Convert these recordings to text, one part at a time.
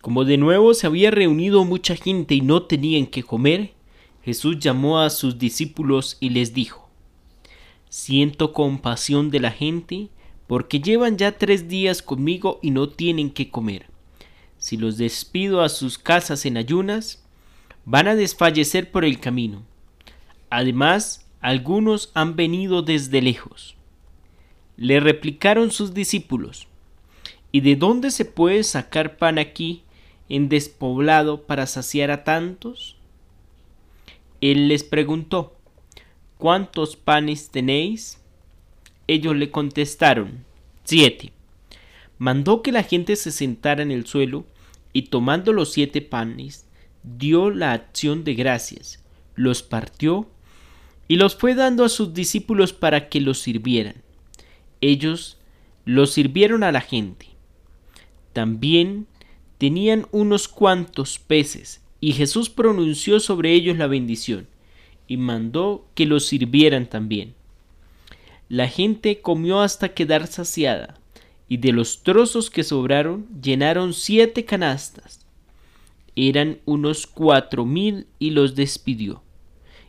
como de nuevo se había reunido mucha gente y no tenían que comer, Jesús llamó a sus discípulos y les dijo, Siento compasión de la gente, porque llevan ya tres días conmigo y no tienen que comer. Si los despido a sus casas en ayunas, van a desfallecer por el camino. Además, algunos han venido desde lejos. Le replicaron sus discípulos, ¿y de dónde se puede sacar pan aquí en despoblado para saciar a tantos? Él les preguntó, ¿cuántos panes tenéis? Ellos le contestaron, siete. Mandó que la gente se sentara en el suelo y tomando los siete panes, dio la acción de gracias, los partió y los fue dando a sus discípulos para que los sirvieran. Ellos los sirvieron a la gente. También tenían unos cuantos peces y Jesús pronunció sobre ellos la bendición, y mandó que los sirvieran también. La gente comió hasta quedar saciada, y de los trozos que sobraron llenaron siete canastas. Eran unos cuatro mil y los despidió.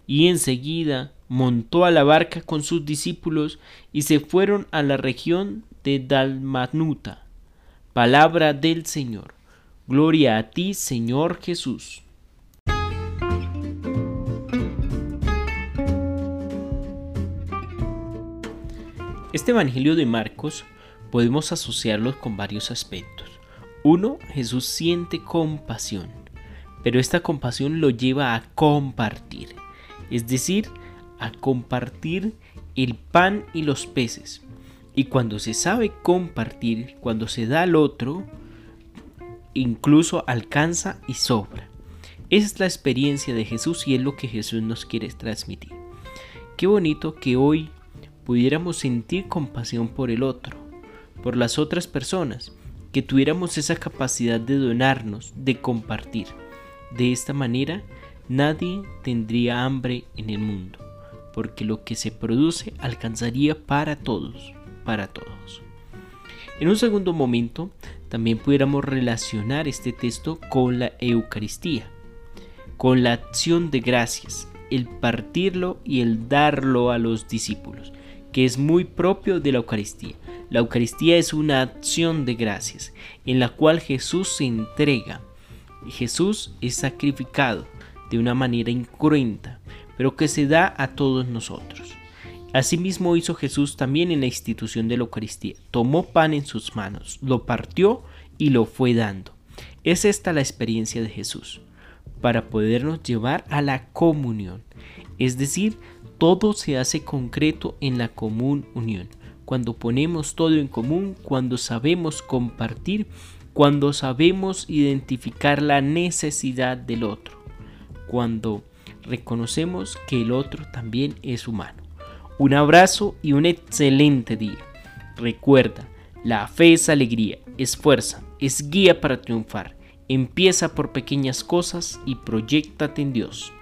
Y enseguida montó a la barca con sus discípulos y se fueron a la región de Dalmanuta. Palabra del Señor. Gloria a ti, Señor Jesús. Este Evangelio de Marcos podemos asociarlo con varios aspectos. Uno, Jesús siente compasión, pero esta compasión lo lleva a compartir, es decir, a compartir el pan y los peces. Y cuando se sabe compartir, cuando se da al otro, incluso alcanza y sobra. es la experiencia de Jesús y es lo que Jesús nos quiere transmitir. Qué bonito que hoy pudiéramos sentir compasión por el otro, por las otras personas, que tuviéramos esa capacidad de donarnos, de compartir. De esta manera, nadie tendría hambre en el mundo, porque lo que se produce alcanzaría para todos, para todos. En un segundo momento, también pudiéramos relacionar este texto con la Eucaristía, con la acción de gracias, el partirlo y el darlo a los discípulos, que es muy propio de la Eucaristía. La Eucaristía es una acción de gracias en la cual Jesús se entrega. Jesús es sacrificado de una manera incruenta, pero que se da a todos nosotros. Asimismo hizo Jesús también en la institución de la Eucaristía. Tomó pan en sus manos, lo partió y lo fue dando. Es esta la experiencia de Jesús, para podernos llevar a la comunión. Es decir, todo se hace concreto en la común unión. Cuando ponemos todo en común, cuando sabemos compartir, cuando sabemos identificar la necesidad del otro, cuando reconocemos que el otro también es humano. Un abrazo y un excelente día. Recuerda, la fe es alegría, es fuerza, es guía para triunfar. Empieza por pequeñas cosas y proyectate en Dios.